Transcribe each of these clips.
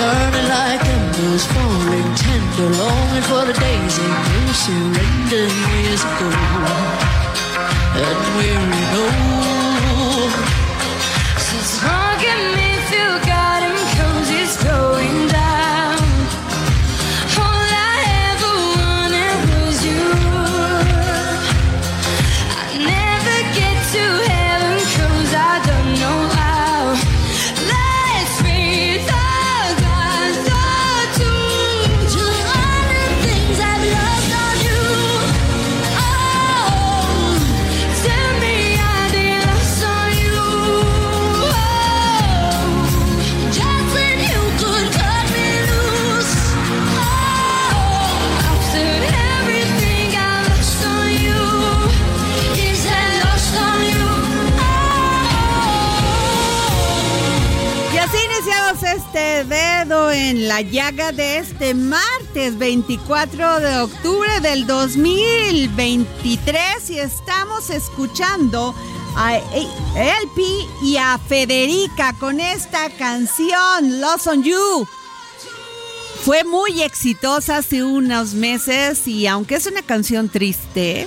Burning like embers, falling tender, longing for the days that you surrendered years ago. And we know since hugging la llaga de este martes 24 de octubre del 2023 y estamos escuchando a Elpi y a Federica con esta canción Lost on You. Fue muy exitosa hace unos meses y aunque es una canción triste,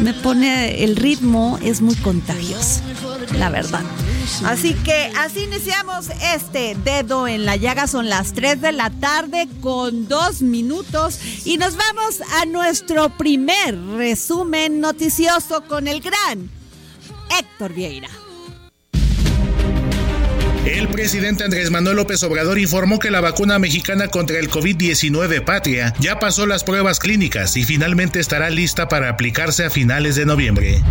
me pone el ritmo es muy contagioso, la verdad. Así que así iniciamos este dedo en la llaga. Son las 3 de la tarde con dos minutos y nos vamos a nuestro primer resumen noticioso con el gran Héctor Vieira. El presidente Andrés Manuel López Obrador informó que la vacuna mexicana contra el COVID-19 Patria ya pasó las pruebas clínicas y finalmente estará lista para aplicarse a finales de noviembre.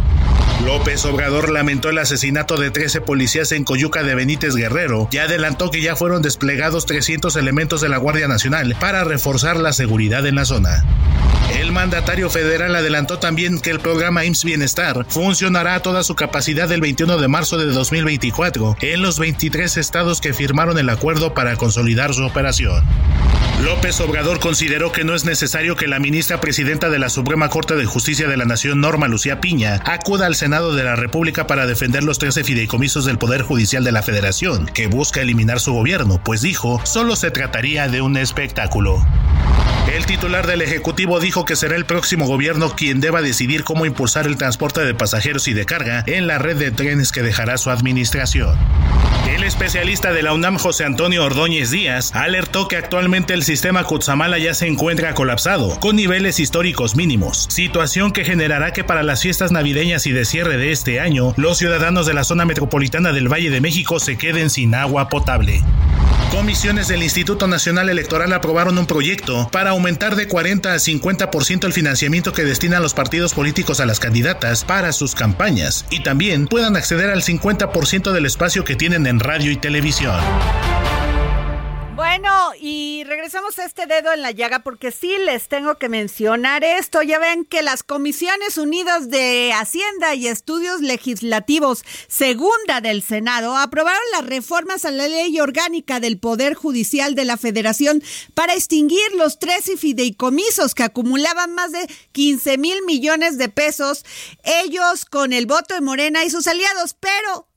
López Obrador lamentó el asesinato de 13 policías en Coyuca de Benítez Guerrero y adelantó que ya fueron desplegados 300 elementos de la Guardia Nacional para reforzar la seguridad en la zona. El mandatario federal adelantó también que el programa IMSS Bienestar funcionará a toda su capacidad el 21 de marzo de 2024 en los 23 estados que firmaron el acuerdo para consolidar su operación. López Obrador consideró que no es necesario que la ministra presidenta de la Suprema Corte de Justicia de la Nación, Norma Lucía Piña, acuda al Senado de la República para defender los 13 fideicomisos del Poder Judicial de la Federación, que busca eliminar su gobierno, pues dijo, solo se trataría de un espectáculo. El titular del Ejecutivo dijo que será el próximo gobierno quien deba decidir cómo impulsar el transporte de pasajeros y de carga en la red de trenes que dejará su administración. El especialista de la UNAM, José Antonio Ordóñez Díaz, alertó que actualmente el sistema Cutzamala ya se encuentra colapsado, con niveles históricos mínimos, situación que generará que para las fiestas navideñas y de cierre de este año, los ciudadanos de la zona metropolitana del Valle de México se queden sin agua potable. Comisiones del Instituto Nacional Electoral aprobaron un proyecto para aumentar de 40 a 50% el financiamiento que destinan los partidos políticos a las candidatas para sus campañas y también puedan acceder al 50% del espacio que tienen en radio y televisión. Bueno, y regresamos a este dedo en la llaga porque sí les tengo que mencionar esto. Ya ven que las Comisiones Unidas de Hacienda y Estudios Legislativos Segunda del Senado aprobaron las reformas a la ley orgánica del Poder Judicial de la Federación para extinguir los tres fideicomisos que acumulaban más de 15 mil millones de pesos, ellos con el voto de Morena y sus aliados, pero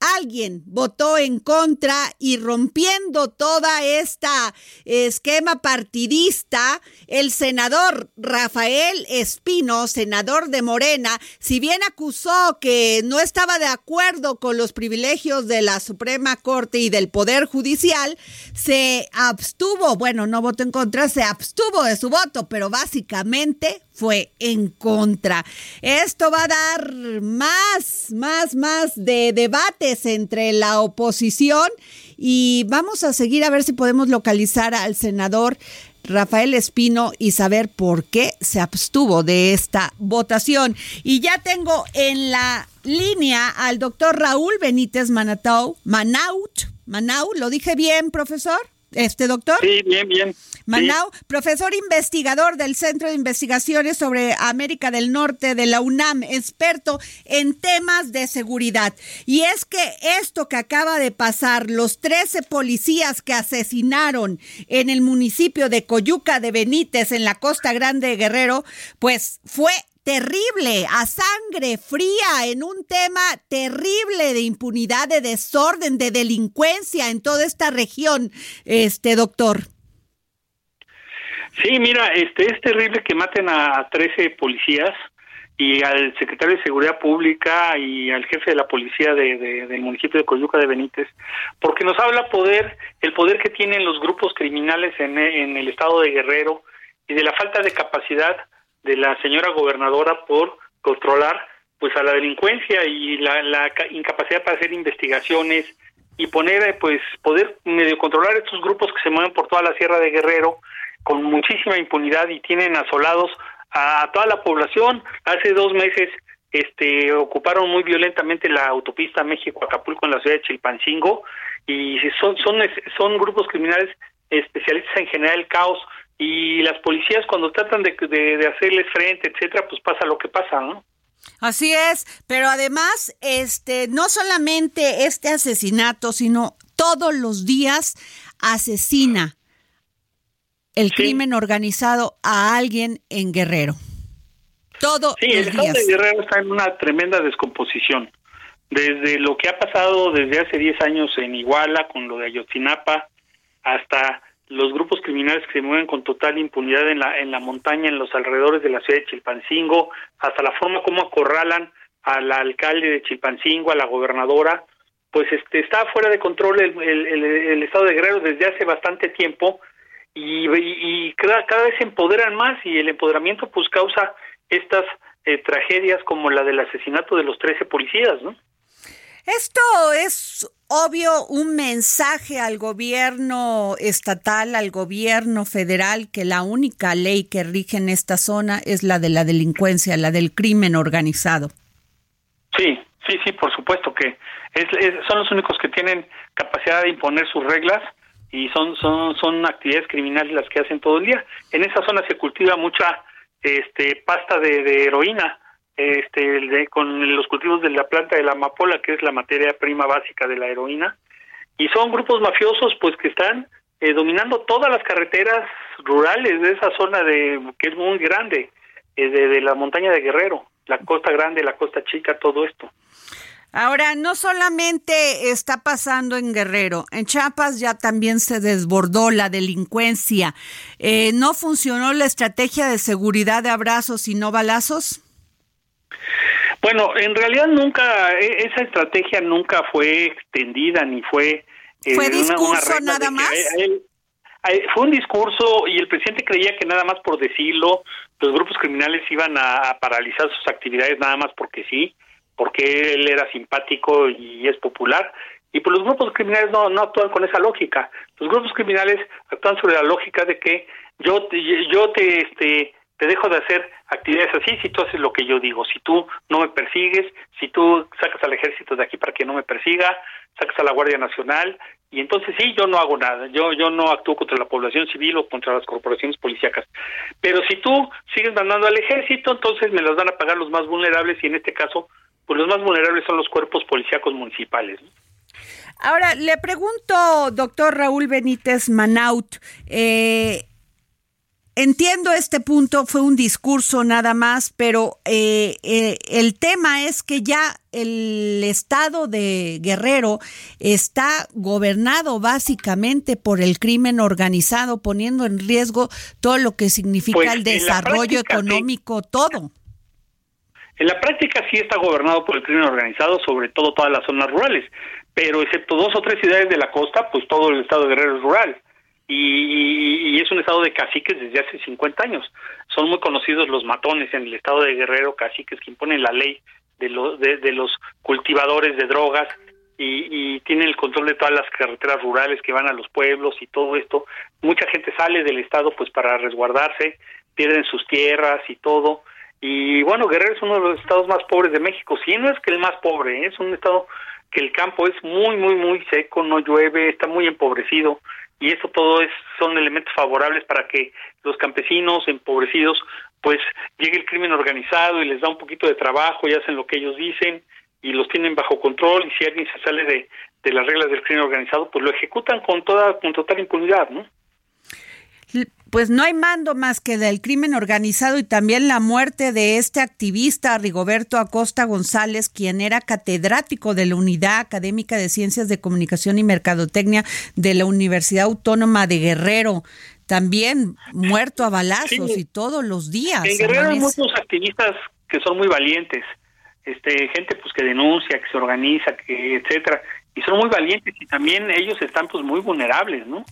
alguien votó en contra y rompiendo toda esta esquema partidista, el senador Rafael Espino, senador de Morena, si bien acusó que no estaba de acuerdo con los privilegios de la Suprema Corte y del Poder Judicial, se abstuvo, bueno, no votó en contra, se abstuvo de su voto, pero básicamente fue en contra. Esto va a dar más, más, más de debates entre la oposición y vamos a seguir a ver si podemos localizar al senador Rafael Espino y saber por qué se abstuvo de esta votación. Y ya tengo en la línea al doctor Raúl Benítez Manatau, Manaut, Manau, ¿lo dije bien, profesor? ¿Este doctor? Sí, bien, bien. Manau, profesor investigador del Centro de Investigaciones sobre América del Norte de la UNAM, experto en temas de seguridad. Y es que esto que acaba de pasar, los 13 policías que asesinaron en el municipio de Coyuca de Benítez, en la Costa Grande de Guerrero, pues fue terrible, a sangre fría, en un tema terrible de impunidad, de desorden, de delincuencia en toda esta región, este doctor. Sí, mira, este es terrible que maten a 13 policías y al secretario de Seguridad Pública y al jefe de la policía de, del municipio de Coyuca de Benítez, porque nos habla poder, el poder que tienen los grupos criminales en el estado de Guerrero y de la falta de capacidad de la señora gobernadora por controlar pues a la delincuencia y la, la incapacidad para hacer investigaciones y poner pues poder medio controlar estos grupos que se mueven por toda la sierra de Guerrero con muchísima impunidad y tienen asolados a toda la población. Hace dos meses este ocuparon muy violentamente la autopista México-Acapulco en la ciudad de Chilpancingo y son son son grupos criminales especialistas en generar el caos y las policías cuando tratan de, de, hacerles frente, etcétera, pues pasa lo que pasa, ¿no? Así es, pero además, este, no solamente este asesinato, sino todos los días asesina el crimen organizado a alguien en Guerrero. Todo sí, el estado de Guerrero está en una tremenda descomposición. Desde lo que ha pasado desde hace 10 años en Iguala con lo de Ayotzinapa hasta los grupos criminales que se mueven con total impunidad en la en la montaña, en los alrededores de la ciudad de Chilpancingo, hasta la forma como acorralan al alcalde de Chilpancingo, a la gobernadora, pues este está fuera de control el, el estado de Guerrero desde hace bastante tiempo y, cada, cada, vez se empoderan más y el empoderamiento pues causa estas eh, tragedias como la del asesinato de los 13 policías, ¿no? Esto es obvio un mensaje al gobierno estatal, al gobierno federal, que la única ley que rige en esta zona es la de la delincuencia, la del crimen organizado. Sí, sí, sí, por supuesto que es, son los únicos que tienen capacidad de imponer sus reglas y son son son actividades criminales las que hacen todo el día. En esa zona se cultiva mucha este pasta de, heroína, este con los cultivos de la planta de la amapola, que es la materia prima básica de la heroína, y son grupos mafiosos pues que están eh, dominando todas las carreteras rurales de esa zona de que es muy grande, eh, de, la montaña de Guerrero, la costa grande, la costa chica, todo esto. Ahora, no solamente está pasando en Guerrero, en Chiapas ya también se desbordó la delincuencia. Eh, ¿No funcionó la estrategia de seguridad de abrazos y no balazos? Bueno, en realidad nunca, e, esa estrategia nunca fue extendida ni fue... Eh, ¿Fue discurso nada más? fue un discurso y el presidente creía que nada más por decirlo, los grupos criminales iban a paralizar sus actividades nada más porque sí porque él era simpático y es popular. Y pues los grupos criminales no, no actúan con esa lógica. Los grupos criminales actúan sobre la lógica de que yo te, yo te, este, te dejo de hacer actividades así si tú haces lo que yo digo. Si tú no me persigues, si tú sacas al ejército de aquí para que no me persiga, sacas a la Guardia Nacional y entonces sí, yo no hago nada, yo yo no actúo contra la población civil o contra las corporaciones policíacas. Pero si tú sigues mandando al ejército, entonces me las van a pagar los más vulnerables y en este caso, pues los más vulnerables son los cuerpos policíacos municipales. Ahora, le pregunto, doctor Raúl Benítez Manaut, eh, Entiendo este punto, fue un discurso nada más, pero eh, eh, el tema es que ya el estado de Guerrero está gobernado básicamente por el crimen organizado, poniendo en riesgo todo lo que significa Pues, el desarrollo práctica, sí. económico, todo. En la práctica sí está gobernado por el crimen organizado, sobre todo todas las zonas rurales, pero excepto dos o tres ciudades de la costa, pues todo el estado de Guerrero es rural. Y, es un estado de caciques desde hace 50 años. Son muy conocidos los matones en el estado de Guerrero, caciques que imponen la ley de, lo- de, los cultivadores de drogas y, tienen el control de todas las carreteras rurales que van a los pueblos y todo esto. Mucha gente sale del estado pues para resguardarse, pierden sus tierras y todo. Y bueno, Guerrero es uno de los estados más pobres de México. Sí, no es que el más pobre, ¿eh? es un estado que el campo es muy, muy, muy seco, no llueve, está muy empobrecido. Y esto todo es son elementos favorables para que los campesinos empobrecidos pues llegue el crimen organizado y les da un poquito de trabajo y hacen lo que ellos dicen y los tienen bajo control y si alguien se sale de, de las reglas del crimen organizado pues lo ejecutan con toda con total impunidad, ¿no? Pues no hay mando más que del crimen organizado y también la muerte de este activista Rigoberto Acosta González, quien era catedrático de la Unidad Académica de Ciencias de Comunicación y Mercadotecnia de la Universidad Autónoma de Guerrero. También muerto a balazos Sí. y todos los días. En Guerrero hay muchos activistas que son muy valientes, este gente pues que denuncia, que se organiza, que etcétera, y son muy valientes y también ellos están pues muy vulnerables, ¿no?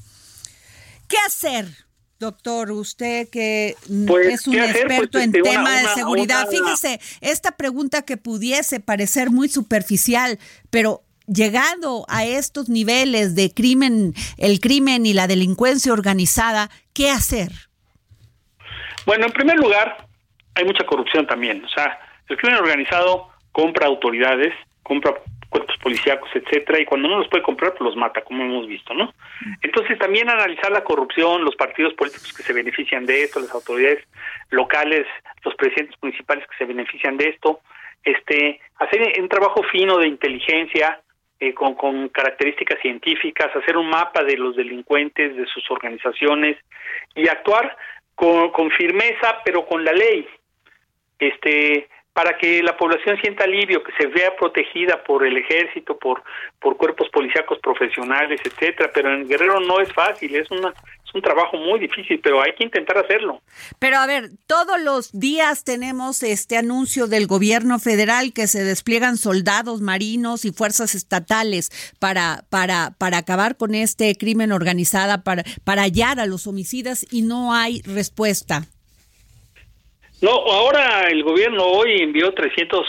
¿Qué hacer? Doctor, usted que Pues, es un ¿qué hacer? experto Pues, en este, una- tema de seguridad. una- Fíjese, esta pregunta que pudiese parecer muy superficial, pero llegado a estos niveles de crimen, el crimen y la delincuencia organizada, ¿qué hacer? Bueno, en primer lugar, hay mucha corrupción también. O sea, el crimen organizado compra autoridades, compra cuerpos policíacos, etcétera, y cuando no los puede comprar, pues los mata, como hemos visto, ¿no? Entonces, también analizar la corrupción, los partidos políticos que se benefician de esto, las autoridades locales, los presidentes municipales que se benefician de esto, este, hacer un trabajo fino de inteligencia, eh, con, con características científicas, hacer un mapa de los delincuentes, de sus organizaciones y actuar con, con firmeza, pero con la ley, este, para que la población sienta alivio, que se vea protegida por el ejército, por, por cuerpos policíacos profesionales, etcétera. Pero en Guerrero no es fácil, es una es un trabajo muy difícil, pero hay que intentar hacerlo. Pero a ver, todos los días tenemos este anuncio del gobierno federal que se despliegan soldados marinos y fuerzas estatales para para para acabar con este crimen organizado, para para hallar a los homicidas y no hay respuesta. No, ahora el gobierno hoy envió 300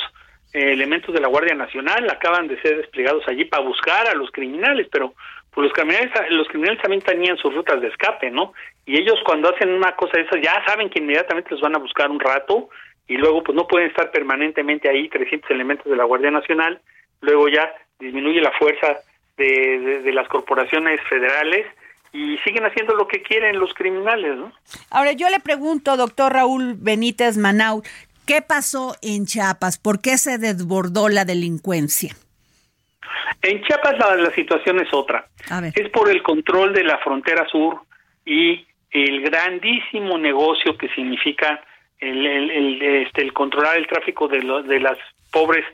eh, elementos de la Guardia Nacional, acaban de ser desplegados allí para buscar a los criminales, pero pues los criminales los criminales también tenían sus rutas de escape, ¿no? Y ellos cuando hacen una cosa de esas ya saben que inmediatamente los van a buscar un rato y luego pues no pueden estar permanentemente ahí 300 elementos de la Guardia Nacional, luego ya disminuye la fuerza de, de, de las corporaciones federales y siguen haciendo lo que quieren los criminales, ¿no? Ahora yo le pregunto, doctor Raúl Benítez Manau, ¿qué pasó en Chiapas? ¿Por qué se desbordó la delincuencia? En Chiapas la, la situación es otra. Es por el control de la frontera sur y el grandísimo negocio que significa el, el, el, este, el controlar el tráfico de, lo, de las pobres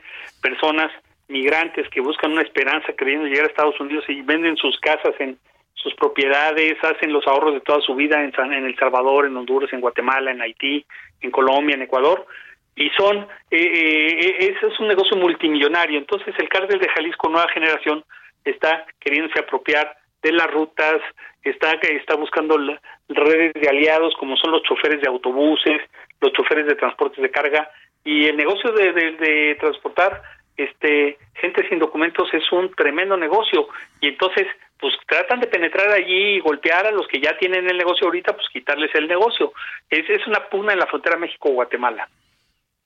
personas migrantes que buscan una esperanza queriendo llegar a Estados Unidos y venden sus casas en sus propiedades, hacen los ahorros de toda su vida en, en El Salvador, en Honduras, en Guatemala, en Haití, en Colombia, en Ecuador, y son, eh, eh, ese es un negocio multimillonario. Entonces el cártel de Jalisco Nueva Generación está queriéndose apropiar de las rutas, está, está buscando redes de aliados como son los choferes de autobuses, los choferes de transportes de carga, y el negocio de, de, de transportar este gente sin documentos es un tremendo negocio y entonces pues tratan de penetrar allí y golpear a los que ya tienen el negocio ahorita, pues quitarles el negocio. Es, es una pugna en la frontera México-Guatemala.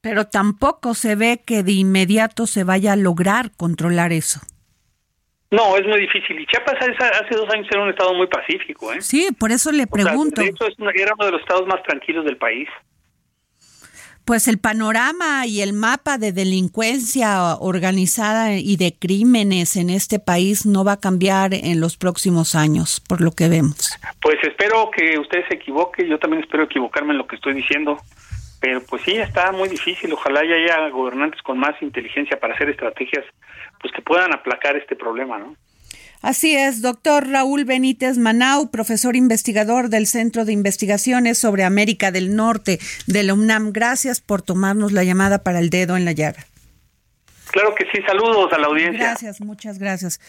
Pero tampoco se ve que de inmediato se vaya a lograr controlar eso. No, es muy difícil. Y Chiapas hace dos años era un estado muy pacífico, ¿eh? Sí, por eso le pregunto. de hecho, es era uno de los estados más tranquilos del país. Pues el panorama y el mapa de delincuencia organizada y de crímenes en este país no va a cambiar en los próximos años, por lo que vemos. Pues espero que usted se equivoque, yo también espero equivocarme en lo que estoy diciendo, pero pues sí, está muy difícil, ojalá ya haya gobernantes con más inteligencia para hacer estrategias pues que puedan aplacar este problema, ¿no? Así es, doctor Raúl Benítez Manau, profesor investigador del Centro de Investigaciones sobre América del Norte de la UNAM. Gracias por tomarnos la llamada para el dedo en la llaga. Claro que sí, saludos a la audiencia. Gracias, muchas gracias.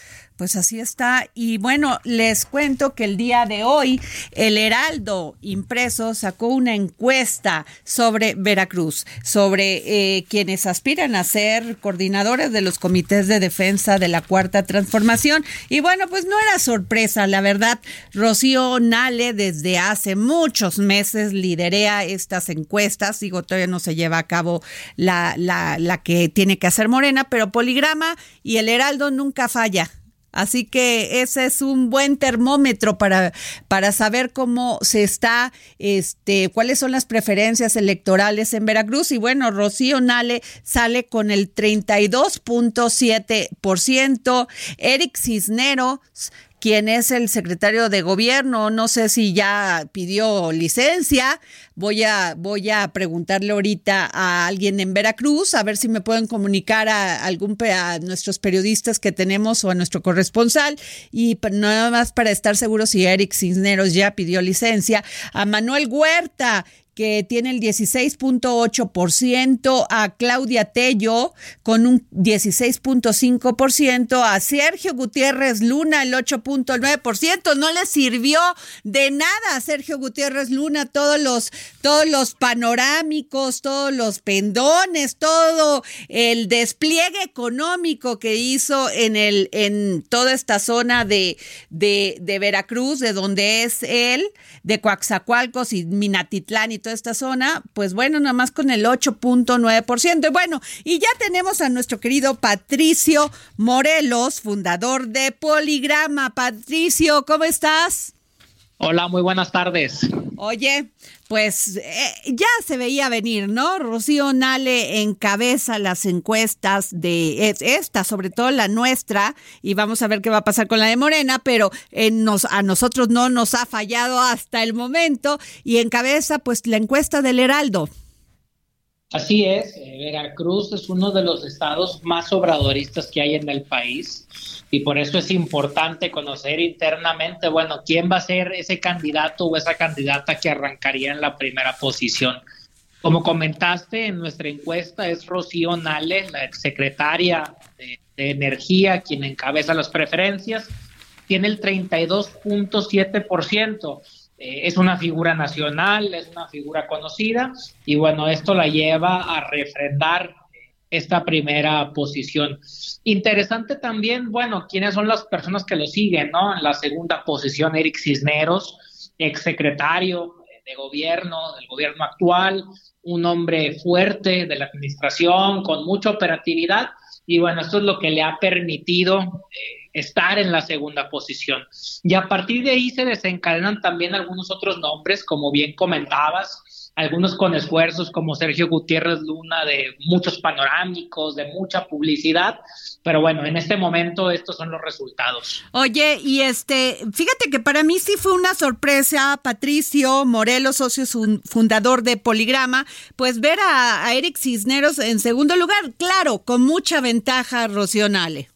Pues así está. Y bueno, les cuento que el día de hoy el Heraldo Impreso sacó una encuesta sobre Veracruz, sobre eh, quienes aspiran a ser coordinadores de los comités de defensa de la Cuarta Transformación. Y bueno, pues no era sorpresa, la verdad. Rocío Nale desde hace muchos meses liderea estas encuestas. Digo, todavía no se lleva a cabo la, la, la que tiene que hacer Morena, pero Poligrama y el Heraldo nunca falla. Así que ese es un buen termómetro para, para saber cómo se está, este, cuáles son las preferencias electorales en Veracruz. Y bueno, Rocío Nale sale con el 32.7%, Eric Cisneros quien es el secretario de gobierno. No sé si ya pidió licencia. Voy a, voy a preguntarle ahorita a alguien en Veracruz, a ver si me pueden comunicar a algún a nuestros periodistas que tenemos o a nuestro corresponsal. Y nada más para estar seguro si Eric Cisneros ya pidió licencia. A Manuel Huerta, que tiene el 16.8%, a Claudia Tello con un 16.5%, a Sergio Gutiérrez Luna el 8.9%. No le sirvió de nada a Sergio Gutiérrez Luna todos los, todos los panorámicos, todos los pendones, todo el despliegue económico que hizo en, el, en toda esta zona de, de, de Veracruz, de donde es él, de Coaxacualcos y Minatitlán y toda esta zona, pues bueno, nada más con el 8.9%. Y bueno, y ya tenemos a nuestro querido Patricio Morelos, fundador de Poligrama. Patricio, ¿cómo estás? Hola, muy buenas tardes. Oye, pues eh, ya se veía venir, ¿no? Rocío Nale encabeza las encuestas de esta, sobre todo la nuestra, y vamos a ver qué va a pasar con la de Morena, pero nos, a nosotros no nos ha fallado hasta el momento, y encabeza pues la encuesta del Heraldo. Así es, eh, Veracruz es uno de los estados más obradoristas que hay en el país y por eso es importante conocer internamente, bueno, quién va a ser ese candidato o esa candidata que arrancaría en la primera posición. Como comentaste en nuestra encuesta, es Rocío Nale, la exsecretaria de, de Energía, quien encabeza las preferencias, tiene el 32.7%. Eh, es una figura nacional, es una figura conocida y bueno, esto la lleva a refrendar esta primera posición. Interesante también, bueno, quiénes son las personas que lo siguen, ¿no? En la segunda posición, Eric Cisneros, exsecretario de gobierno, del gobierno actual, un hombre fuerte de la administración, con mucha operatividad, y bueno, esto es lo que le ha permitido eh, estar en la segunda posición. Y a partir de ahí se desencadenan también algunos otros nombres, como bien comentabas, algunos con esfuerzos como Sergio Gutiérrez Luna de muchos panorámicos, de mucha publicidad, pero bueno, en este momento estos son los resultados. Oye, y este, fíjate que para mí sí fue una sorpresa, Patricio Morelos, socio fundador de Poligrama, pues ver a, a Eric Cisneros en segundo lugar, claro, con mucha ventaja Rocionale.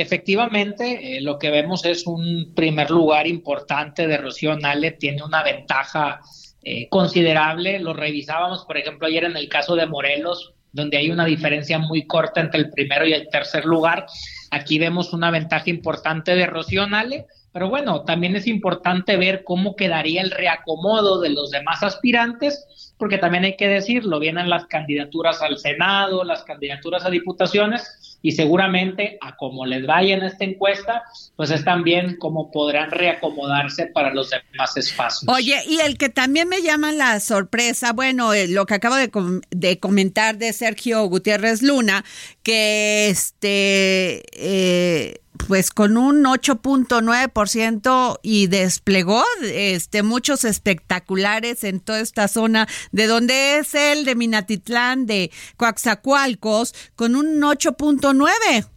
Efectivamente, eh, lo que vemos es un primer lugar importante de Rocío Nale, tiene una ventaja eh, considerable. Lo revisábamos, por ejemplo, ayer en el caso de Morelos, donde hay una diferencia muy corta entre el primero y el tercer lugar. Aquí vemos una ventaja importante de Rocío Nale, pero bueno, también es importante ver cómo quedaría el reacomodo de los demás aspirantes, porque también hay que decirlo, vienen las candidaturas al Senado, las candidaturas a diputaciones, y seguramente a como les vaya en esta encuesta, pues es también como podrán reacomodarse para los demás espacios. Oye, y el que también me llama la sorpresa, bueno, eh, lo que acabo de, de, comentar de Sergio Gutiérrez Luna, que este... Eh, pues con un 8.9% y desplegó este muchos espectaculares en toda esta zona de donde es el de Minatitlán de Coaxacualcos con un 8.9.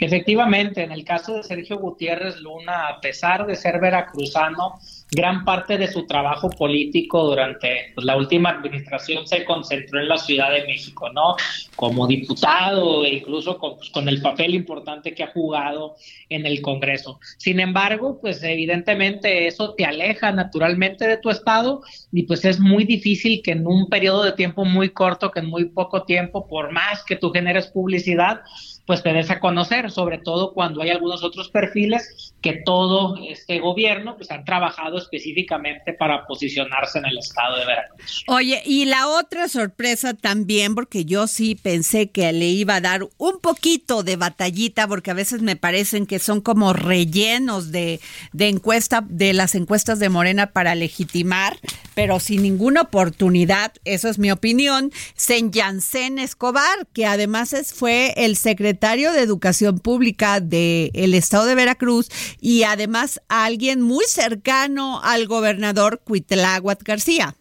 Efectivamente, en el caso de Sergio Gutiérrez Luna, a pesar de ser veracruzano, gran parte de su trabajo político durante pues, la última administración se concentró en la Ciudad de México, ¿no? Como diputado e incluso con, pues, con, el papel importante que ha jugado en el Congreso. Sin embargo, pues evidentemente eso te aleja naturalmente de tu estado y pues es muy difícil que en un periodo de tiempo muy corto, que en muy poco tiempo, por más que tú generes publicidad, pues te des a conocer, sobre todo cuando hay algunos otros perfiles que todo este gobierno pues han trabajado específicamente para posicionarse en el estado de Veracruz. Oye, y la otra sorpresa también, porque yo sí pensé que le iba a dar un poquito de batallita, porque a veces me parecen que son como rellenos de, de encuesta, de las encuestas de Morena para legitimar, pero sin ninguna oportunidad, eso es mi opinión, Sen Jansen Escobar, que además es, fue el secretario secretario de Educación Pública del estado de Veracruz y además alguien muy cercano al gobernador Cuitláhuac García.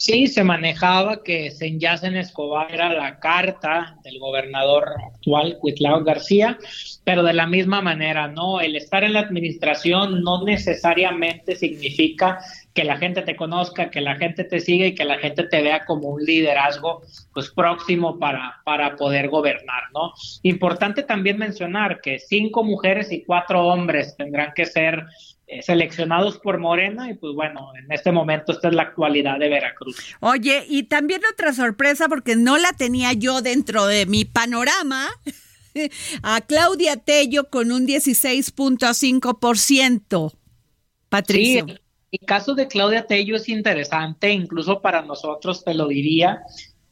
Sí, se manejaba que Senyacen Escobar era la carta del gobernador actual, Cuitlao García, pero de la misma manera, ¿no? El estar en la administración no necesariamente significa que la gente te conozca, que la gente te siga y que la gente te vea como un liderazgo pues próximo para, para poder gobernar, ¿no? Importante también mencionar que cinco mujeres y cuatro hombres tendrán que ser eh, seleccionados por Morena y pues bueno, en este momento esta es la actualidad de Veracruz. Oye, y también otra sorpresa porque no la tenía yo dentro de mi panorama. A Claudia Tello con un 16.5%. Patricio. Sí, el caso de Claudia Tello es interesante, incluso para nosotros te lo diría,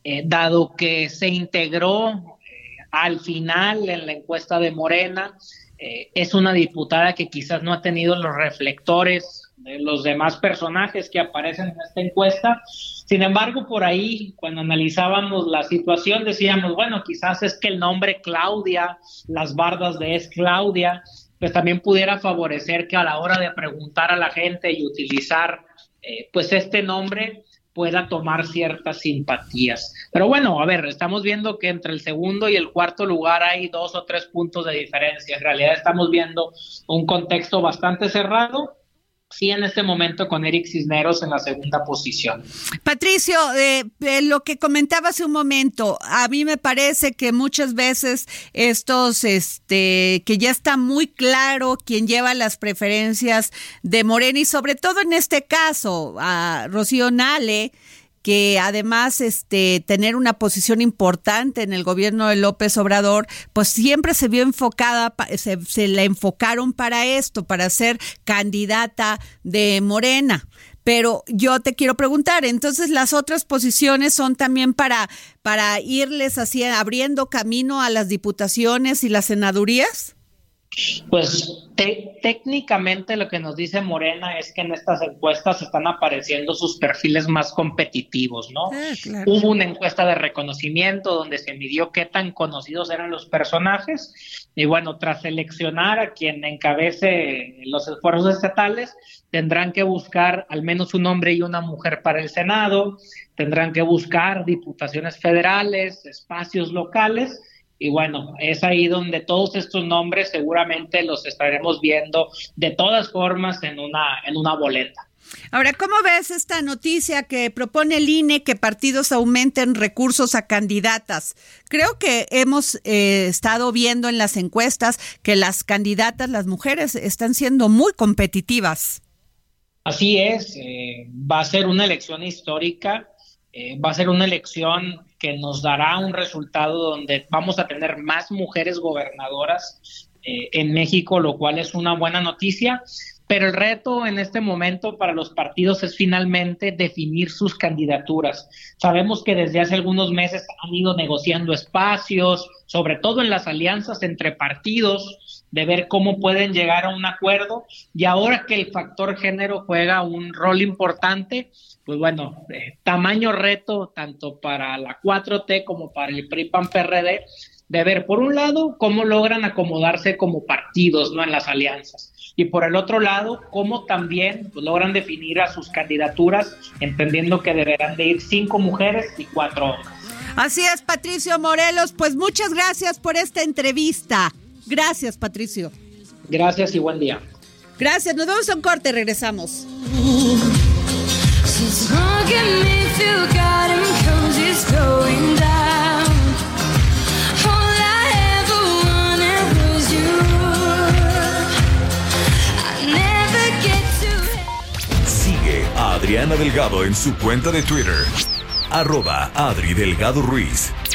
eh, dado que se integró eh, al final en la encuesta de Morena, eh, es una diputada que quizás no ha tenido los reflectores de los demás personajes que aparecen en esta encuesta. Sin embargo, por ahí, cuando analizábamos la situación, decíamos, bueno, quizás es que el nombre Claudia, las bardas de es Claudia, pues también pudiera favorecer que a la hora de preguntar a la gente y utilizar eh, pues este nombre, pueda tomar ciertas simpatías. Pero bueno, a ver, estamos viendo que entre el segundo y el cuarto lugar hay dos o tres puntos de diferencia. En realidad estamos viendo un contexto bastante cerrado sí en este momento con Eric Cisneros en la segunda posición. Patricio, eh, lo que comentaba hace un momento, a mí me parece que muchas veces estos, este, que ya está muy claro quién lleva las preferencias de Morena y sobre todo en este caso a Rocío Nale, que además este tener una posición importante en el gobierno de López Obrador, pues siempre se vio enfocada, se, se la enfocaron para esto, para ser candidata de Morena. Pero yo te quiero preguntar, entonces las otras posiciones son también para, para irles así abriendo camino a las diputaciones y las senadurías? Pues técnicamente lo que nos dice Morena es que en estas encuestas están apareciendo sus perfiles más competitivos, ¿no? Ah, Hubo una encuesta de reconocimiento donde se midió qué tan conocidos eran los personajes y bueno, tras seleccionar a quien encabece los esfuerzos estatales, tendrán que buscar al menos un hombre y una mujer para el Senado, tendrán que buscar diputaciones federales, espacios locales y bueno, es ahí donde todos estos nombres seguramente los estaremos viendo de todas formas en una, en una boleta. Ahora, ¿cómo ves esta noticia que propone el INE que partidos aumenten recursos a candidatas? Creo que hemos eh, estado viendo en las encuestas que las candidatas, las mujeres, están siendo muy competitivas. Así es, eh, va a ser una elección histórica, eh, va a ser una elección que nos dará un resultado donde vamos a tener más mujeres gobernadoras eh, en México, lo cual es una buena noticia. Pero el reto en este momento para los partidos es finalmente definir sus candidaturas. Sabemos que desde hace algunos meses han ido negociando espacios, sobre todo en las alianzas entre partidos, de ver cómo pueden llegar a un acuerdo. Y ahora que el factor género juega un rol importante, pues bueno, eh, tamaño reto tanto para la 4T como para el PRI PAN PRD de ver, por un lado, cómo logran acomodarse como partidos, ¿no? En las alianzas. Y por el otro lado, cómo también pues, logran definir a sus candidaturas, entendiendo que deberán de ir cinco mujeres y cuatro hombres. Así es, Patricio Morelos. Pues muchas gracias por esta entrevista. Gracias, Patricio. Gracias y buen día. Gracias, nos vemos en corte, regresamos. Sigue a Adriana Delgado en su cuenta de Twitter arroba Adri Delgado Ruiz.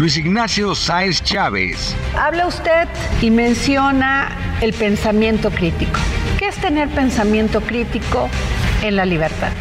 Luis Ignacio Sáez Chávez. Habla usted y menciona el pensamiento crítico. ¿Qué es tener pensamiento crítico en la libertad?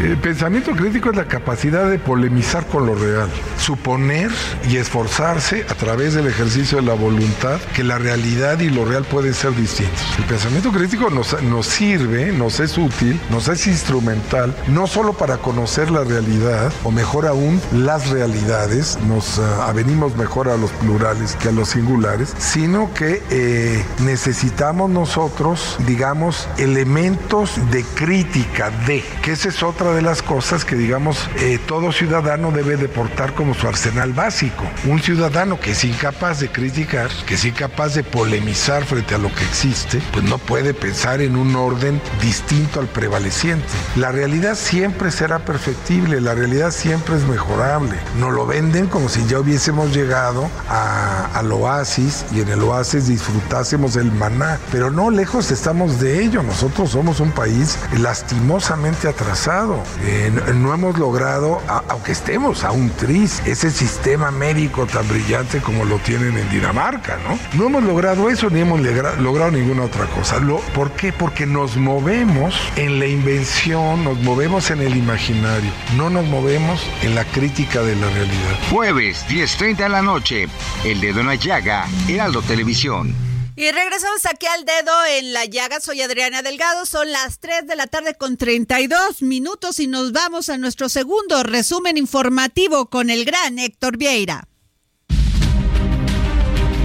El pensamiento crítico es la capacidad de polemizar con lo real, suponer y esforzarse a través del ejercicio de la voluntad que la realidad y lo real pueden ser distintos. El pensamiento crítico nos, nos sirve, nos es útil, nos es instrumental, no solo para conocer la realidad, o mejor aún, las realidades, nos uh, avenimos mejor a los plurales que a los singulares, sino que eh, necesitamos nosotros, digamos, elementos de crítica de, que esa es otra de las cosas que, digamos, eh, todo ciudadano debe de portar como su arsenal básico. Un ciudadano que es incapaz de criticar, que es incapaz de polemizar frente a lo que existe, pues no puede pensar en un orden distinto al prevaleciente. La realidad siempre será perfectible, la realidad siempre es mejorable. Nos lo venden como si ya hubiésemos llegado a, al oasis y en el oasis disfrutásemos del maná, pero no lejos estamos de ello. Nosotros somos un país lastimosamente atrasado. Eh, no, hemos logrado, aunque estemos a un tris, ese sistema médico tan brillante como lo tienen en Dinamarca, ¿no? No hemos logrado eso ni hemos logrado ninguna otra cosa. ¿Por qué? Porque nos movemos en la invención, nos movemos en el imaginario, no nos movemos en la crítica de la realidad. Jueves, 10.30 de la noche, El Dedo en la Llaga, Heraldo Televisión. Y regresamos aquí al dedo en la llaga. Soy Adriana Delgado. Son las 3 de la tarde con 32 minutos y nos vamos a nuestro segundo resumen informativo con el gran Héctor Vieira.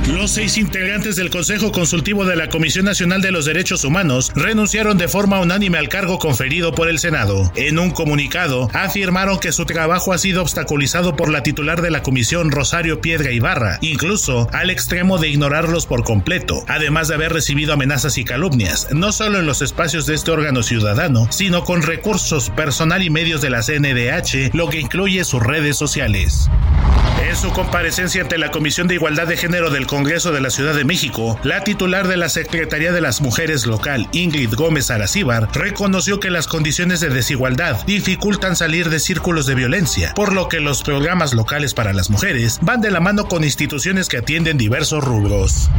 Los seis integrantes del Consejo Consultivo de la Comisión Nacional de los Derechos Humanos renunciaron de forma unánime al cargo conferido por el Senado. En un comunicado, afirmaron que su trabajo ha sido obstaculizado por la titular de la comisión, Rosario Piedra Ibarra, incluso al extremo de ignorarlos por completo, además de haber recibido amenazas y calumnias, no solo en los espacios de este órgano ciudadano, sino con recursos, personal y medios de la CNDH, lo que incluye sus redes sociales. En su comparecencia ante la Comisión de Igualdad de Género del Congreso de la Ciudad de México, la titular de la Secretaría de las Mujeres local, Ingrid Gómez Aracíbar, reconoció que las condiciones de desigualdad dificultan salir de círculos de violencia, por lo que los programas locales para las mujeres van de la mano con instituciones que atienden diversos rubros.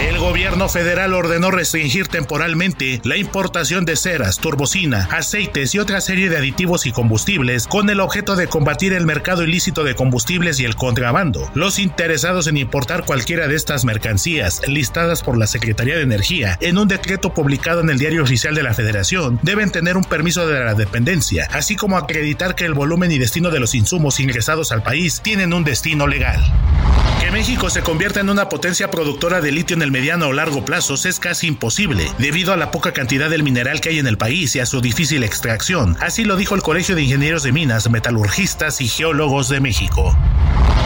El gobierno federal ordenó restringir temporalmente la importación de ceras, turbocina, aceites y otra serie de aditivos y combustibles con el objeto de combatir el mercado ilícito de combustibles y el contrabando. Los interesados en importar cualquiera de estas mercancías listadas por la Secretaría de Energía en un decreto publicado en el Diario Oficial de la Federación deben tener un permiso de la dependencia, así como acreditar que el volumen y destino de los insumos ingresados al país tienen un destino legal. Que México se convierta en una potencia productora de litio en el mediano o largo plazo es casi imposible, debido a la poca cantidad del mineral que hay en el país y a su difícil extracción. Así lo dijo el Colegio de Ingenieros de Minas, Metalurgistas y Geólogos de México.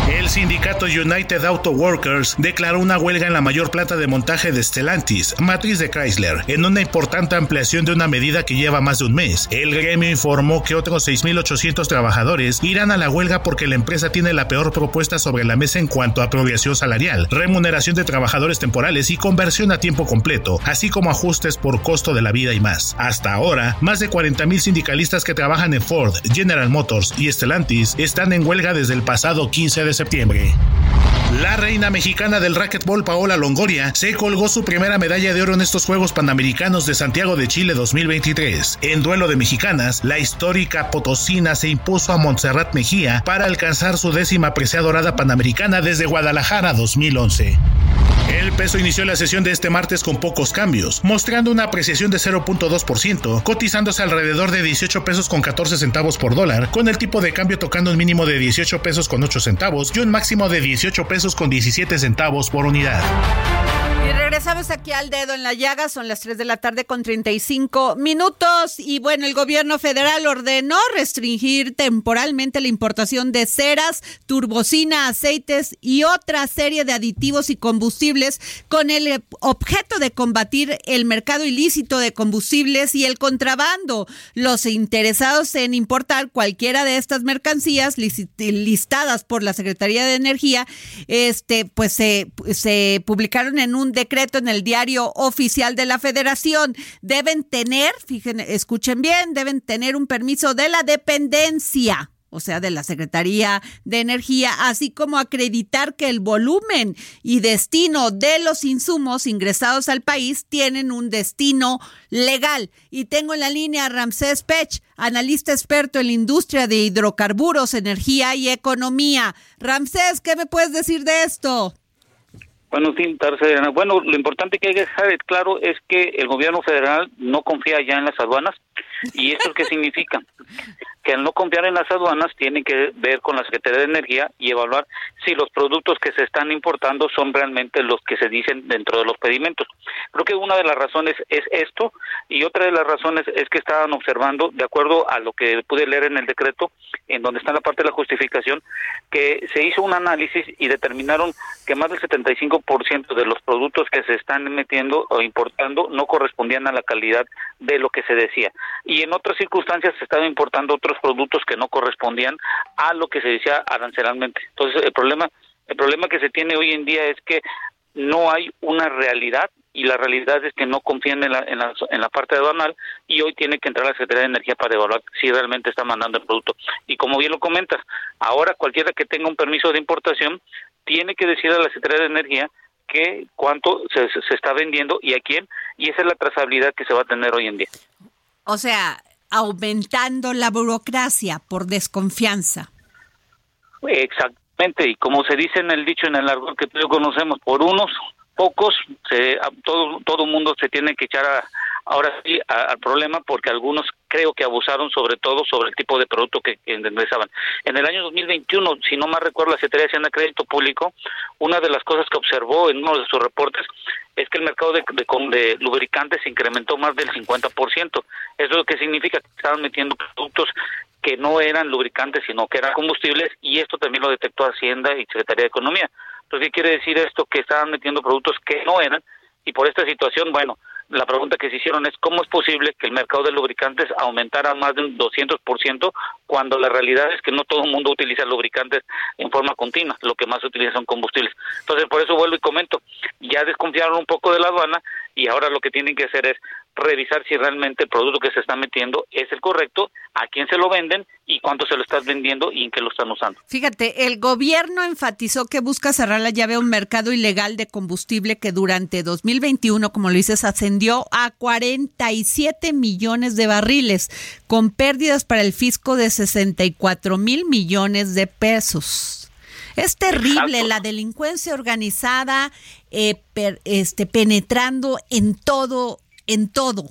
El sindicato United Auto Workers declaró una huelga en la mayor planta de montaje de Stellantis, matriz de Chrysler, en una importante ampliación de una medida que lleva más de un mes. El gremio informó que otros 6.800 trabajadores irán a la huelga porque la empresa tiene la peor propuesta sobre la mesa en cuanto a progresión salarial, remuneración de trabajadores temporales y conversión a tiempo completo, así como ajustes por costo de la vida y más. Hasta ahora, más de 40.000 sindicalistas que trabajan en Ford, General Motors y Stellantis están en huelga desde el pasado 15 de septiembre. La reina mexicana del racquetball Paola Longoria se colgó su primera medalla de oro en estos Juegos Panamericanos de Santiago de Chile 2023. En duelo de mexicanas, la histórica potosina se impuso a Montserrat Mejía para alcanzar su décima presea dorada panamericana desde Guadalajara 2011. El peso inició la sesión de este martes con pocos cambios, mostrando una apreciación de 0.2%, cotizándose alrededor de 18 pesos con 14 centavos por dólar, con el tipo de cambio tocando un mínimo de 18 pesos con 8 centavos y un máximo de 18 pesos con 17 centavos por unidad. Regresamos aquí al dedo en la llaga, son las 3 de la tarde con 35 minutos y bueno, el gobierno federal ordenó restringir temporalmente la importación de ceras, turbocina, aceites y otra serie de aditivos y combustibles con el objeto de combatir el mercado ilícito de combustibles y el contrabando. Los interesados en importar cualquiera de estas mercancías listadas por la Secretaría de Energía, este, pues se publicaron en un decreto en el diario oficial de la federación. Deben tener, fíjense, escuchen bien, deben tener un permiso de la dependencia o sea, de la Secretaría de Energía, así como acreditar que el volumen y destino de los insumos ingresados al país tienen un destino legal. Y tengo en la línea a Ramsés Pech, analista experto en la industria de hidrocarburos, energía y economía. Ramsés, ¿qué me puedes decir de esto? Bueno, sí, Bueno, lo importante que hay que dejar claro es que el gobierno federal no confía ya en las aduanas. ¿Y esto qué significa? que al no confiar en las aduanas tienen que ver con la Secretaría de Energía y evaluar si los productos que se están importando son realmente los que se dicen dentro de los pedimentos. Creo que una de las razones es esto y otra de las razones es que estaban observando, de acuerdo a lo que pude leer en el decreto, en donde está la parte de la justificación, que se hizo un análisis y determinaron que más del 75% de los productos que se están metiendo o importando no correspondían a la calidad de lo que se decía. Y en otras circunstancias se estaban importando otros productos que no correspondían a lo que se decía arancelalmente. Entonces, el problema el problema que se tiene hoy en día es que no hay una realidad y la realidad es que no confían en la, en la, en la parte aduanal y hoy tiene que entrar la Secretaría de Energía para evaluar si realmente está mandando el producto. Y como bien lo comentas, ahora cualquiera que tenga un permiso de importación tiene que decir a la Secretaría de Energía que cuánto se, se está vendiendo y a quién, y esa es la trazabilidad que se va a tener hoy en día. O sea, aumentando la burocracia por desconfianza. Exactamente, y como se dice en el dicho en el árbol que todos conocemos, por unos pocos, se, todo todo mundo se tiene que echar a, ahora sí al problema porque algunos creo que abusaron sobre todo sobre el tipo de producto que, ingresaban. En el año 2021, si no más recuerdo, la Secretaría de Hacienda Crédito Público, una de las cosas que observó en uno de sus reportes es que el mercado de, de, lubricantes se incrementó más del 50%. Eso es lo que significa que estaban metiendo productos que no eran lubricantes, sino que eran combustibles, y esto también lo detectó Hacienda y Secretaría de Economía. Entonces, ¿qué quiere decir esto? Que estaban metiendo productos que no eran, y por esta situación, bueno, la pregunta que se hicieron es cómo es posible que el mercado de lubricantes aumentara más de un 200% cuando la realidad es que no todo el mundo utiliza lubricantes en forma continua, lo que más se utiliza son combustibles. Entonces, por eso vuelvo y comento, ya desconfiaron un poco de la aduana y ahora lo que tienen que hacer es revisar si realmente el producto que se está metiendo es el correcto, a quién se lo venden y cuánto se lo estás vendiendo y en qué lo están usando. Fíjate, el gobierno enfatizó que busca cerrar la llave a un mercado ilegal de combustible que durante 2021, como lo dices, ascendió a 47 millones de barriles, con pérdidas para el fisco de 64 mil millones de pesos. Es terrible la delincuencia organizada eh, este, penetrando en todo, en todo.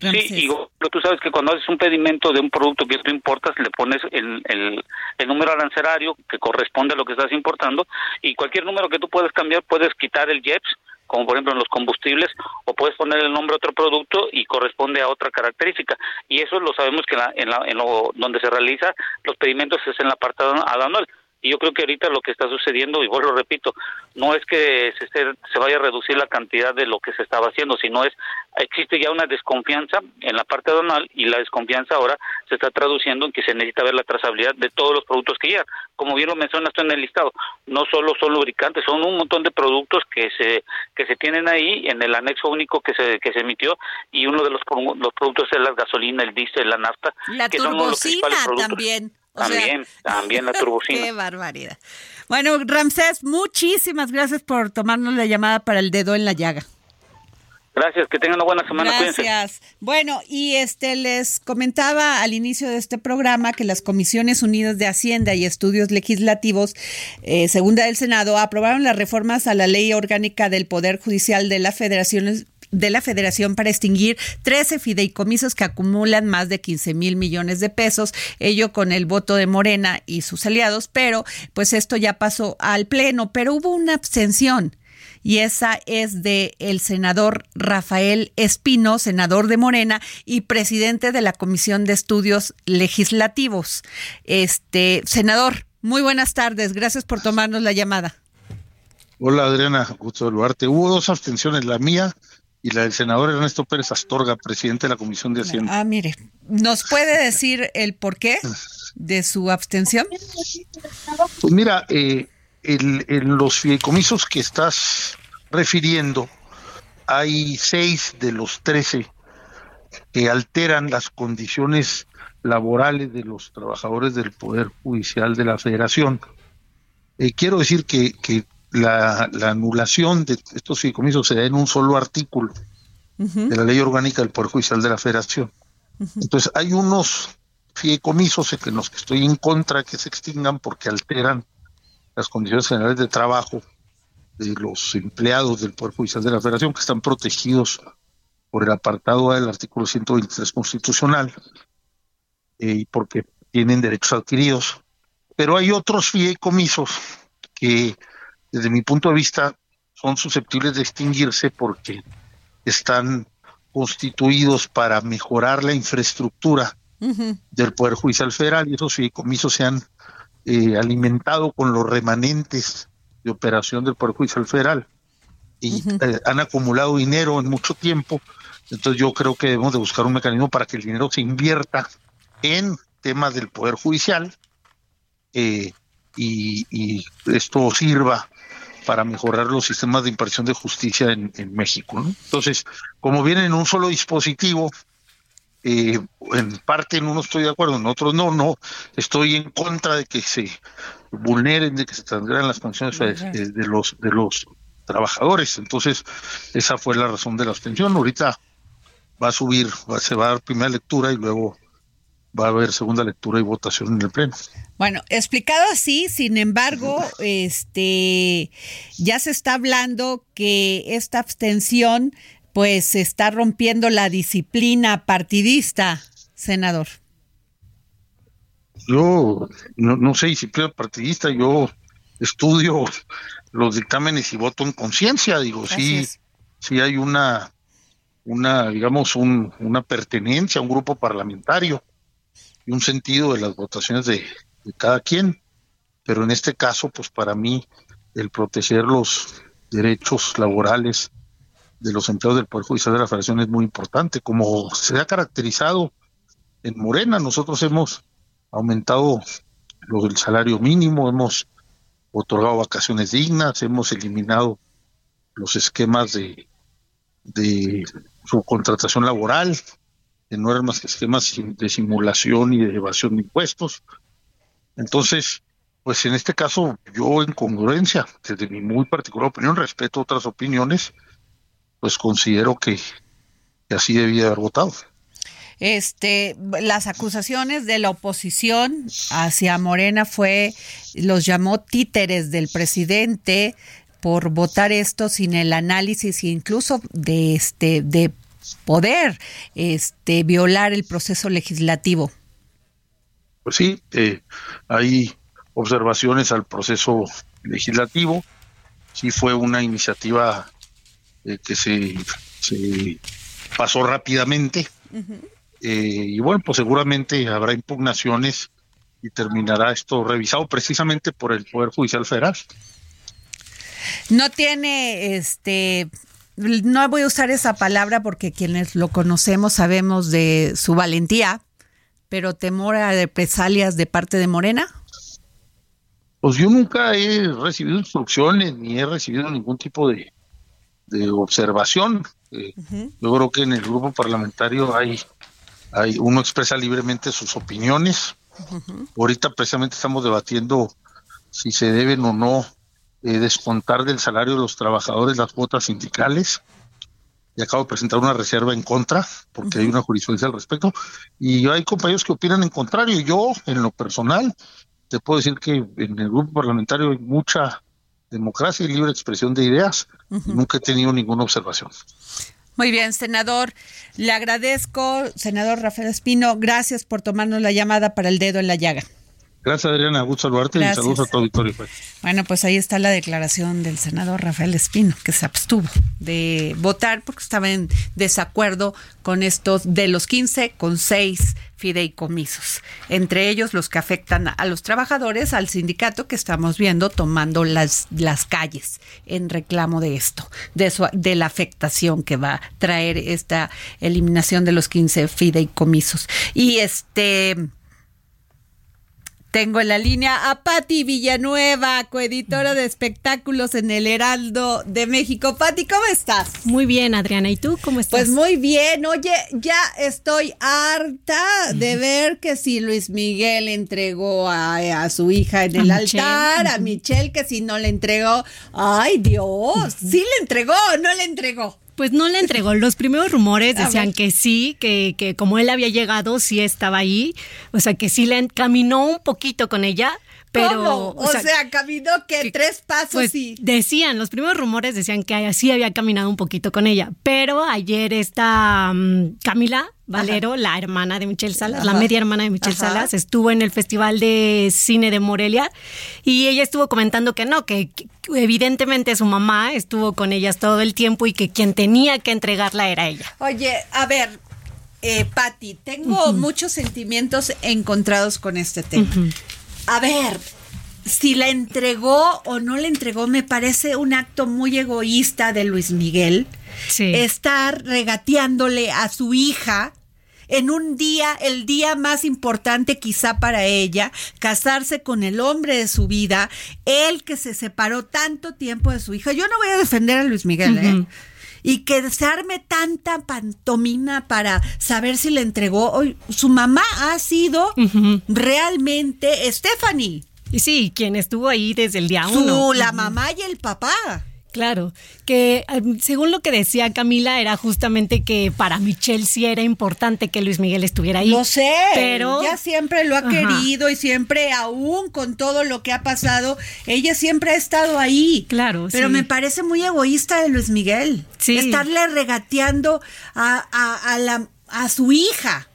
Sí, pero tú sabes que cuando haces un pedimento de un producto que tú importas, le pones el, el, el, número arancelario que corresponde a lo que estás importando y cualquier número que tú puedes cambiar, puedes quitar el JEPS, como por ejemplo en los combustibles, o puedes poner el nombre de otro producto y corresponde a otra característica. Y eso lo sabemos que la, en, la, en lo donde se realiza los pedimentos es en la parte aduanal. Y yo creo que ahorita lo que está sucediendo, y vuelvo repito, no es que se, se vaya a reducir la cantidad de lo que se estaba haciendo, sino es, existe ya una desconfianza en la parte aduanal y la desconfianza ahora se está traduciendo en que se necesita ver la trazabilidad de todos los productos que llegan. Como bien lo mencionas tú en el listado, no solo son lubricantes, son un montón de productos que se que se tienen ahí en el anexo único que se que se emitió y uno de los, los productos es la gasolina, el diésel, la nafta, la que son los también también, también la turbocina. Qué barbaridad. Bueno, Ramsés, muchísimas gracias por tomarnos la llamada para el dedo en la llaga. Gracias, que tengan una buena semana. Gracias. Bueno, y este les comentaba al inicio de este programa que las Comisiones Unidas de Hacienda y Estudios Legislativos, eh, segunda del Senado, aprobaron las reformas a la Ley Orgánica del Poder Judicial de la Federación de la Federación para extinguir 13 fideicomisos que acumulan más de 15 mil millones de pesos, ello con el voto de Morena y sus aliados, pero pues esto ya pasó al Pleno, pero hubo una abstención y esa es de el senador Rafael Espino, senador de Morena y presidente de la Comisión de Estudios Legislativos. Este, senador, muy buenas tardes, gracias por tomarnos la llamada. Hola Adriana, gusto saludarte. Hubo dos abstenciones, la mía y la del senador Ernesto Pérez Astorga, presidente de la Comisión de Hacienda. Ah, mire, ¿nos puede decir el porqué de su abstención? Pues mira, eh, en los fideicomisos que estás refiriendo, hay seis de los trece que alteran las condiciones laborales de los trabajadores del Poder Judicial de la Federación. Eh, quiero decir que, que la, anulación de estos fideicomisos se da en un solo artículo de la ley orgánica del Poder Judicial de la Federación. Entonces, hay unos fideicomisos en los que estoy en contra que se extingan porque alteran las condiciones generales de trabajo de los empleados del Poder Judicial de la Federación que están protegidos por el apartado del artículo 123 constitucional eh, y porque tienen derechos adquiridos. Pero hay otros fideicomisos que desde mi punto de vista, son susceptibles de extinguirse porque están constituidos para mejorar la infraestructura del Poder Judicial Federal. Y esos fideicomisos se han eh, alimentado con los remanentes de operación del Poder Judicial Federal. Y eh, han acumulado dinero en mucho tiempo. Entonces yo creo que debemos de buscar un mecanismo para que el dinero se invierta en temas del Poder Judicial eh, y, y, esto sirva para mejorar los sistemas de impartición de justicia en, México. Entonces, como viene en un solo dispositivo, eh, en parte en uno estoy de acuerdo, en otros no, no, estoy en contra de que se vulneren, de que se transgredan las condiciones de, los de los trabajadores. Entonces, esa fue la razón de la abstención. Ahorita va a subir, se va a dar primera lectura y luego va a haber segunda lectura y votación en el pleno. Bueno, explicado así, sin embargo, este ya se está hablando que esta abstención pues está rompiendo la disciplina partidista, senador. Yo no, no sé disciplina partidista, yo estudio los dictámenes y voto en conciencia, digo, sí, sí hay una una digamos un, una pertenencia a un grupo parlamentario y un sentido de las votaciones de, cada quien. Pero en este caso, pues para mí, el proteger los derechos laborales de los empleados del Poder Judicial de la Federación es muy importante. Como se ha caracterizado en Morena, nosotros hemos aumentado lo del salario mínimo, hemos otorgado vacaciones dignas, hemos eliminado los esquemas de, de subcontratación laboral, que no eran más que esquemas de simulación y de evasión de impuestos. Entonces, pues en este caso, yo en congruencia, desde mi muy particular opinión, respeto otras opiniones, pues considero que, que así debía haber votado. Este, las acusaciones de la oposición hacia Morena fue, los llamó títeres del presidente por votar esto sin el análisis incluso de este, de poder, este, violar el proceso legislativo. Pues sí, eh, hay observaciones al proceso legislativo. Sí fue una iniciativa eh, que se, se, pasó rápidamente. Eh, y bueno, pues seguramente habrá impugnaciones y terminará esto revisado precisamente por el Poder Judicial Federal. No tiene, este, no voy a usar esa palabra porque quienes lo conocemos sabemos de su valentía, pero temor a represalias de parte de Morena. Pues yo nunca he recibido instrucciones ni he recibido ningún tipo de, de observación. Eh, Yo creo que en el grupo parlamentario hay, hay uno expresa libremente sus opiniones. Ahorita precisamente estamos debatiendo si se deben o no eh, descontar del salario de los trabajadores las cuotas sindicales. Y acabo de presentar una reserva en contra, porque hay una jurisprudencia al respecto. Y hay compañeros que opinan en contrario. Yo, en lo personal, te puedo decir que en el grupo parlamentario hay mucha democracia y libre expresión de ideas. Nunca he tenido ninguna observación. Muy bien, senador. Le agradezco, senador Rafael Espino. Gracias por tomarnos la llamada para el dedo en la llaga. Gracias, Adriana. Gusto saludarte y saludos a tu auditorio. Bueno, pues ahí está la declaración del senador Rafael Espino, que se abstuvo de votar porque estaba en desacuerdo con estos de los 15 con 6 fideicomisos, entre ellos los que afectan a los trabajadores, al sindicato que estamos viendo tomando las, las calles en reclamo de esto, de, su, de la afectación que va a traer esta eliminación de los 15 fideicomisos. Y este tengo en la línea a Patti Villanueva, coeditora de espectáculos en el Heraldo de México. Patti, ¿cómo estás? Muy bien, Adriana. ¿Y tú cómo estás? Pues muy bien. Oye, ya estoy harta de ver que si Luis Miguel entregó a, a su hija en el A altar, Michelle. a Michelle que si no le entregó. ¡Ay, Dios! ¿Sí le entregó o no le entregó? Pues no le entregó. Los primeros rumores decían que sí, que, que como él había llegado, sí estaba ahí. O sea, que sí le caminó un poquito con ella, pero... ¿Cómo? O, sea, caminó que, tres pasos Pues y. decían, los primeros rumores decían que sí había caminado un poquito con ella, pero ayer esta mm, Camila Valero, la hermana de Michelle Salas, la media hermana de Michelle Ajá. Salas, estuvo en el Festival de Cine de Morelia y ella estuvo comentando que no, que, que evidentemente su mamá estuvo con ellas todo el tiempo y que quien tenía que entregarla era ella. Oye, a ver, eh, Patti, tengo muchos sentimientos encontrados con este tema. A ver, si la entregó o no la entregó, me parece un acto muy egoísta de Luis Miguel. Estar regateándole a su hija en un día, el día más importante quizá para ella, casarse con el hombre de su vida, él que se separó tanto tiempo de su hija. Yo no voy a defender a Luis Miguel, ¿eh? Y que se arme tanta pantomina para saber si le entregó. Hoy, su mamá ha sido realmente Stephanie. Y sí, quien estuvo ahí desde el día Su, uno. la mamá y el papá. Claro, que eh, según lo que decía Camila era justamente que para Michelle sí era importante que Luis Miguel estuviera ahí. Lo sé, pero ella siempre lo ha Ajá. querido y siempre, aún con todo lo que ha pasado, ella siempre ha estado ahí. Claro, Pero sí. me parece muy egoísta de Luis Miguel. Sí. Estarle regateando a, a- a la, a su hija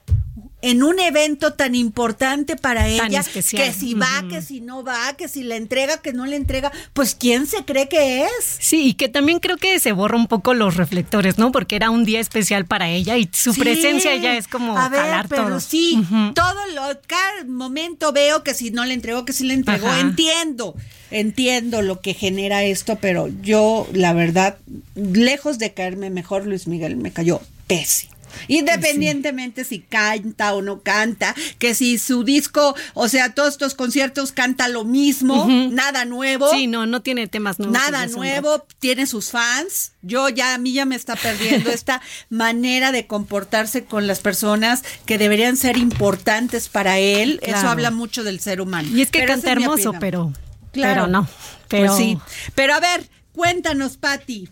en un evento tan importante para Tan ella, especial. que si va, que si no va, que si la entrega, que no le entrega, pues ¿quién se cree que es? Sí, y que también creo que se borra un poco los reflectores, ¿no? Porque era un día especial para ella y su Sí. presencia ya es como a ver, jalar pero todo. sí, todo lo cada momento veo que si no le entregó, que si le entregó, Ajá. entiendo, entiendo lo que genera esto, pero yo la verdad, lejos de caerme mejor, Luis Miguel me cayó pésimo. Independientemente si canta o no canta, que si su disco, o sea, todos estos conciertos canta lo mismo, nada nuevo. Sí, no, no tiene temas nuevos. Nada nuevo, tiene sus fans. Yo ya, a mí ya me está perdiendo esta manera de comportarse con las personas que deberían ser importantes para él. Eso habla mucho del ser humano. Y es que Pero canta es hermoso, pero, Claro. pero no. Pero Pues sí. Pero a ver, cuéntanos, Patti.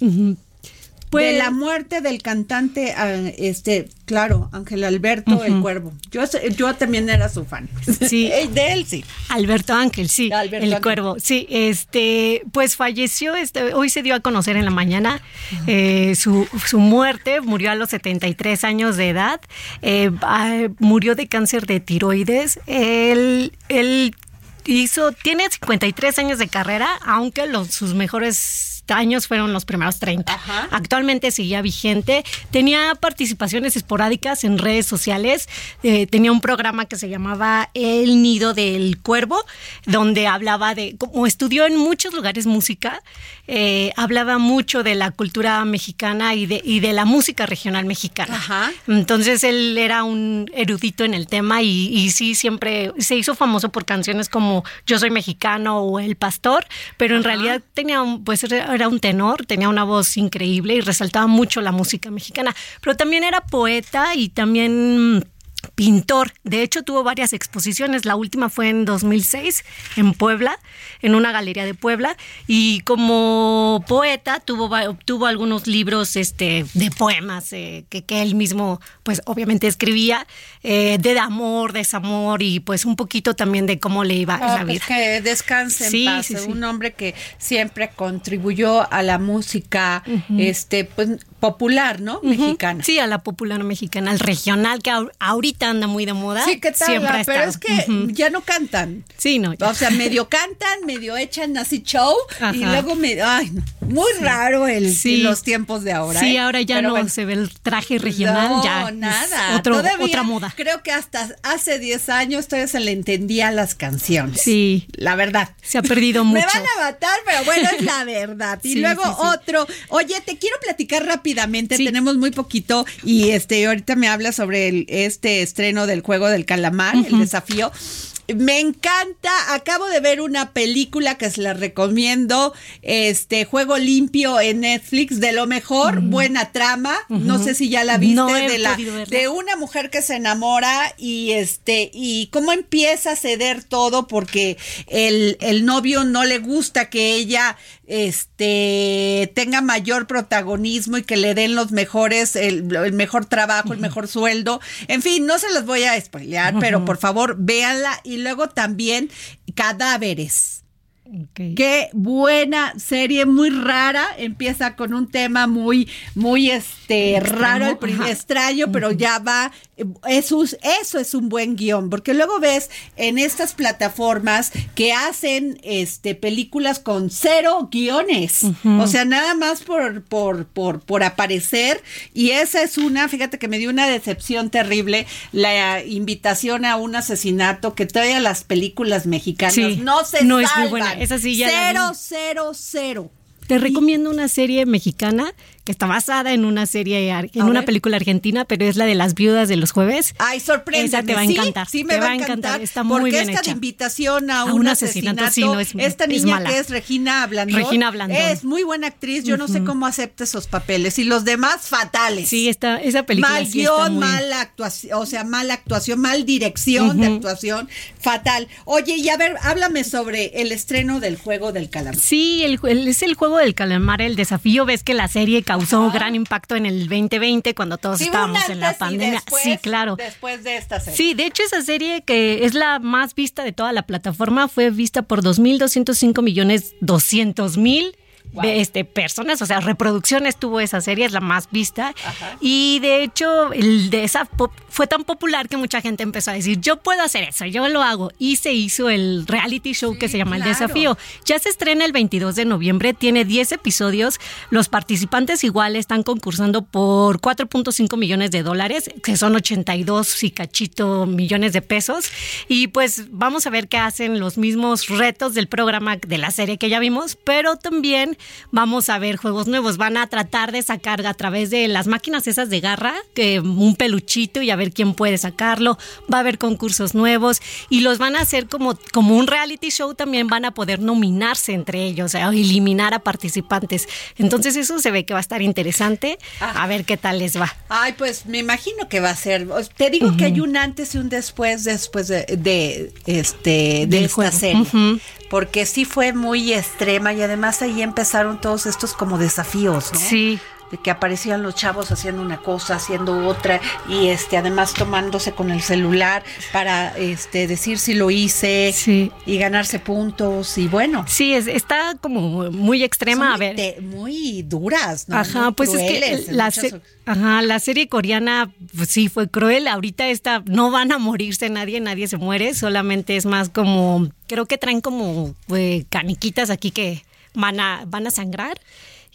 Pues- de la muerte del cantante, ah, este, claro, Ángel Alberto el. Cuervo. Yo, yo también era su fan. Sí. de él sí. Alberto Ángel, sí, Alberto el Ángel. cuervo, sí, este, pues falleció, este, hoy se dio a conocer en la mañana eh, su, su muerte, murió a los 73 años de edad, eh, ah, murió de cáncer de tiroides, él, él hizo, tiene 53 años de carrera, aunque los, sus mejores años fueron los primeros 30. Actualmente seguía vigente, tenía participaciones esporádicas en redes sociales, eh, tenía un programa que se llamaba El Nido del Cuervo, donde hablaba de, como estudió en muchos lugares música, eh, hablaba mucho de la cultura mexicana y de, y de la música regional mexicana. Entonces él era un erudito en el tema y, y sí, siempre se hizo famoso por canciones como Yo soy mexicano o El Pastor, pero en realidad tenía un, pues era un tenor, tenía una voz increíble y resaltaba mucho la música mexicana, pero también era poeta y también mm, pintor. De hecho, tuvo varias exposiciones. La última fue en 2006 en Puebla, en una galería de Puebla. Y como poeta tuvo, obtuvo algunos libros este, de poemas eh, que, que él mismo, pues obviamente escribía, eh, de amor, desamor y pues un poquito también de cómo le iba en Ah, la pues vida. que descanse en Sí, paz. sí, sí. Un hombre que siempre contribuyó a la música este pues popular, ¿no? Mexicana. Sí, a la popular mexicana, al regional, que ahor- ahorita anda muy de moda. Sí, ¿qué tal? Siempre ha Pero es que ya no cantan. Sí, no. O sea, medio cantan, medio echan así show y luego me ay, no, muy raro el Sí. los tiempos de ahora. Sí, ¿eh? ahora ya Pero no bueno. se ve el traje regional, No, ya. nada. otro- Todavía otra moda. Creo que hasta hace 10 años todavía se le entendía las canciones. Sí. La verdad. Se ha perdido Me mucho. van a matar, pero bueno, es la verdad. Y Sí, luego otro. Oye, te quiero platicar rápidamente, tenemos muy poquito y este ahorita me habla sobre el, este estreno del juego del calamar, el desafío. Me encanta, acabo de ver una película que se la recomiendo, este Juego Limpio en Netflix, de lo mejor, buena trama, no sé si ya la viste, No de, la, de una mujer que se enamora y este y cómo empieza a ceder todo porque el, el novio no le gusta que ella este tenga mayor protagonismo y que le den los mejores el, el mejor trabajo el mejor sueldo. En fin no se los voy a spoilear pero por favor véanla. Y luego también cadáveres Qué buena serie, muy rara. Empieza con un tema muy, muy este Extremo, raro, al prim- ajá. extraño, pero ya va. Eso, es- eso es un buen guion, porque luego ves en estas plataformas que hacen este películas con cero guiones. O sea, nada más por, por, por, por aparecer. Y esa es una, fíjate que me dio una decepción terrible, la invitación a un asesinato que todavía las películas mexicanas Sí, no se no es muy buena. Esa sí ya Cero, cero, cero. Te recomiendo una serie mexicana está basada en una serie, en A una ver. película argentina, pero es la de las viudas de los jueves. Ay, sorprende. Esa te va a encantar. Sí, me te va a encantar. Está muy porque bien esta hecha. de invitación a, A un, asesinato, asesinato, sí, no, es- esta es niña que es Regina Blandón. Regina Blandón. Es muy buena actriz. Yo no sé cómo acepta esos papeles. Y los demás, fatales. Sí, esta, esa película mal sí está guion, muy- mala actuación, o sea, mala actuación, mal dirección de actuación, fatal. Oye, y a ver, háblame sobre el estreno del juego del calamar. Sí, el, el- es el juego del calamar, el desafío. Ves que la serie causó gran impacto en el 2020 cuando todos Sí, estábamos en la pandemia. después- sí, claro. Después de esta serie. Sí, de hecho esa serie que es la más vista de toda la plataforma fue vista por 2.205 millones 200 mil este, personas, o sea, reproducciones tuvo esa serie, es la más vista. Y de hecho, el de esa fue tan popular que mucha gente empezó a decir, yo puedo hacer eso, yo lo hago. Y se hizo el reality show que se llama El Desafío. Ya se estrena el 22 de noviembre, tiene 10 episodios. Los participantes igual están concursando por 4.5 millones de dólares, que son 82 y cachito millones de pesos. Y pues vamos a ver qué hacen los mismos retos del programa de la serie que ya vimos, pero también vamos a ver juegos nuevos. Van a tratar de sacar a través de las máquinas esas de garra, que un peluchito y a ver quién puede sacarlo. Va a haber concursos nuevos y los van a hacer como, como un reality show. También van a poder nominarse entre ellos, o eliminar a participantes. Entonces eso se ve que va a estar interesante. A ver qué tal les va. Ay, pues me imagino que va a ser. Te digo que hay un antes y un después después de, de este de esta serie. Porque sí fue muy extrema y además ahí empezaron todos estos como desafíos, ¿no? Sí que aparecían los chavos haciendo una cosa, haciendo otra y este además tomándose con el celular para este decir si lo hice y ganarse puntos y bueno. Sí, es, está como muy extrema, a ver. muy duras, ¿no? Ajá, pues es que la, ajá, la serie coreana pues sí fue cruel, ahorita esta no van a morirse nadie, nadie se muere, solamente es más como creo que traen como eh, caniquitas aquí que van a van a sangrar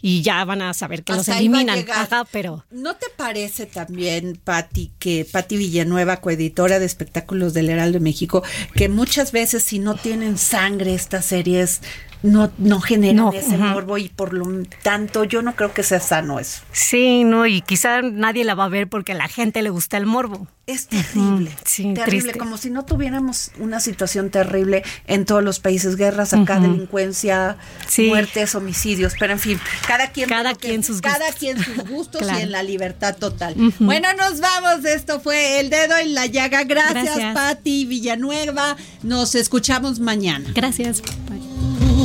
y ya van a saber que los eliminan. pero. ¿No te parece también, Patti, que Patti Villanueva, coeditora de espectáculos del Heraldo de México, que muchas veces si no tienen sangre estas series no, no generan ese morbo y por lo tanto yo no creo que sea sano eso. Sí, no, y quizá nadie la va a ver porque a la gente le gusta el morbo. Es terrible, terrible, como si no tuviéramos una situación terrible en todos los países, guerras acá, delincuencia, muertes, homicidios, pero en fin, cada quien cada quien sus gustos, cada quien sus gustos y en la libertad total. Bueno, nos vamos, esto fue El Dedo en la Llaga. Gracias, Gracias. Patti Villanueva. Nos escuchamos mañana. Gracias.